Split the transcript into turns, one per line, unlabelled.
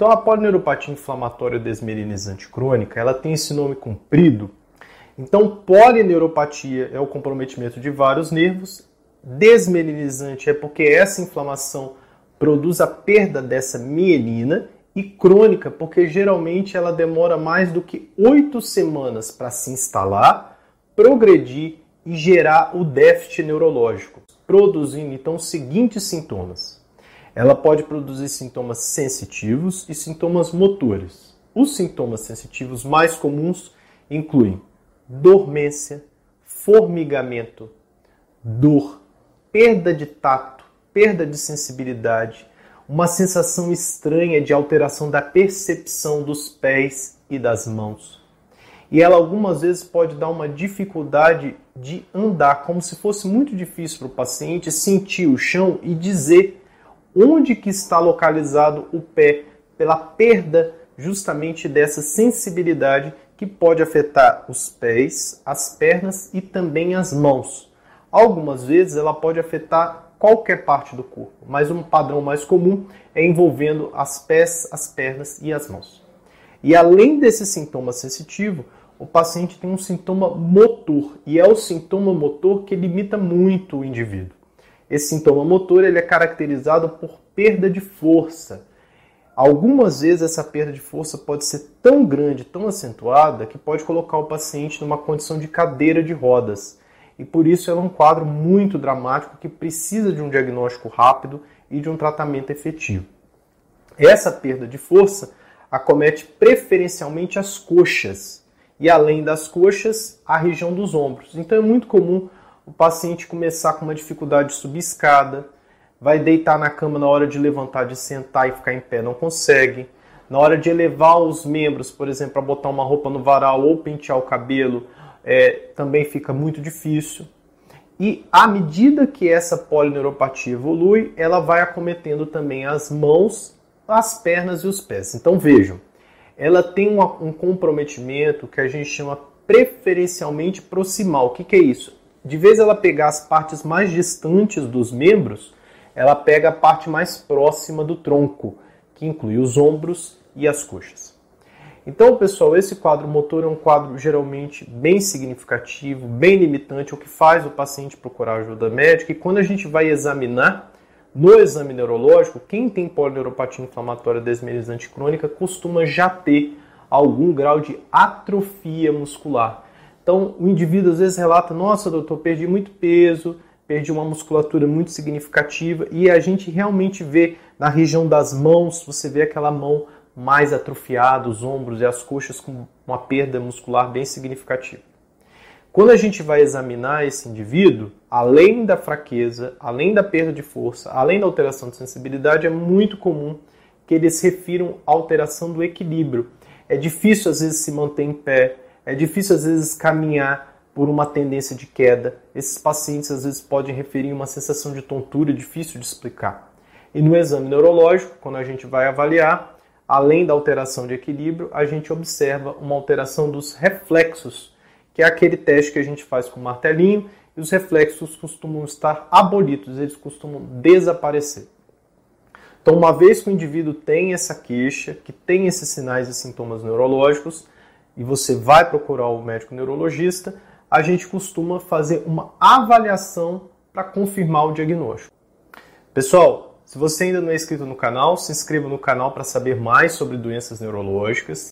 Então a polineuropatia inflamatória desmelinizante crônica, ela tem esse nome comprido. Então polineuropatia é o comprometimento de vários nervos, desmelinizante é porque essa inflamação produz a perda dessa mielina e crônica porque geralmente ela demora mais do que oito semanas para se instalar, progredir e gerar o déficit neurológico, produzindo então os seguintes sintomas. Ela pode produzir sintomas sensitivos e sintomas motores. Os sintomas sensitivos mais comuns incluem dormência, formigamento, dor, perda de tato, perda de sensibilidade, uma sensação estranha de alteração da percepção dos pés e das mãos. E ela algumas vezes pode dar uma dificuldade de andar, como se fosse muito difícil para o paciente sentir o chão e dizer onde que está localizado o pé, pela perda justamente dessa sensibilidade que pode afetar os pés, as pernas e também as mãos. Algumas vezes ela pode afetar qualquer parte do corpo, mas um padrão mais comum é envolvendo as pés, as pernas e as mãos. E além desse sintoma sensitivo, o paciente tem um sintoma motor, e é o sintoma motor que limita muito o indivíduo. Esse sintoma motor ele é caracterizado por perda de força. Algumas vezes essa perda de força pode ser tão grande, tão acentuada, que pode colocar o paciente numa condição de cadeira de rodas. E por isso ela é um quadro muito dramático que precisa de um diagnóstico rápido e de um tratamento efetivo. Essa perda de força acomete preferencialmente as coxas e, além das coxas, a região dos ombros. Então é muito comum o paciente começar com uma dificuldade de subir escada, vai deitar na cama na hora de levantar, de sentar e ficar em pé, não consegue. Na hora de elevar os membros, por exemplo, para botar uma roupa no varal ou pentear o cabelo, é, também fica muito difícil. E à medida que essa polineuropatia evolui, ela vai acometendo também as mãos, as pernas e os pés. Então vejam, ela tem um comprometimento que a gente chama preferencialmente proximal. O que, que é isso? De vez ela pegar as partes mais distantes dos membros, ela pega a parte mais próxima do tronco, que inclui os ombros e as coxas. Então, pessoal, esse quadro motor é um quadro geralmente bem significativo, bem limitante, o que faz o paciente procurar ajuda médica. E quando a gente vai examinar, no exame neurológico, quem tem polineuropatia inflamatória desmelinizante crônica costuma já ter algum grau de atrofia muscular. Então, o indivíduo às vezes relata: Nossa, doutor, perdi muito peso, perdi uma musculatura muito significativa, e a gente realmente vê na região das mãos, você vê aquela mão mais atrofiado, os ombros e as coxas com uma perda muscular bem significativa. Quando a gente vai examinar esse indivíduo, além da fraqueza, além da perda de força, além da alteração de sensibilidade, é muito comum que eles refiram alteração do equilíbrio. É difícil às vezes se manter em pé, é difícil às vezes caminhar por uma tendência de queda. Esses pacientes às vezes podem referir uma sensação de tontura difícil de explicar. E no exame neurológico, quando a gente vai avaliar, além da alteração de equilíbrio, a gente observa uma alteração dos reflexos, que é aquele teste que a gente faz com o martelinho, e os reflexos costumam estar abolidos, eles costumam desaparecer. Então, uma vez que o indivíduo tem essa queixa, que tem esses sinais e sintomas neurológicos, e você vai procurar o médico neurologista, a gente costuma fazer uma avaliação para confirmar o diagnóstico. Pessoal, se você ainda não é inscrito no canal, se inscreva no canal para saber mais sobre doenças neurológicas.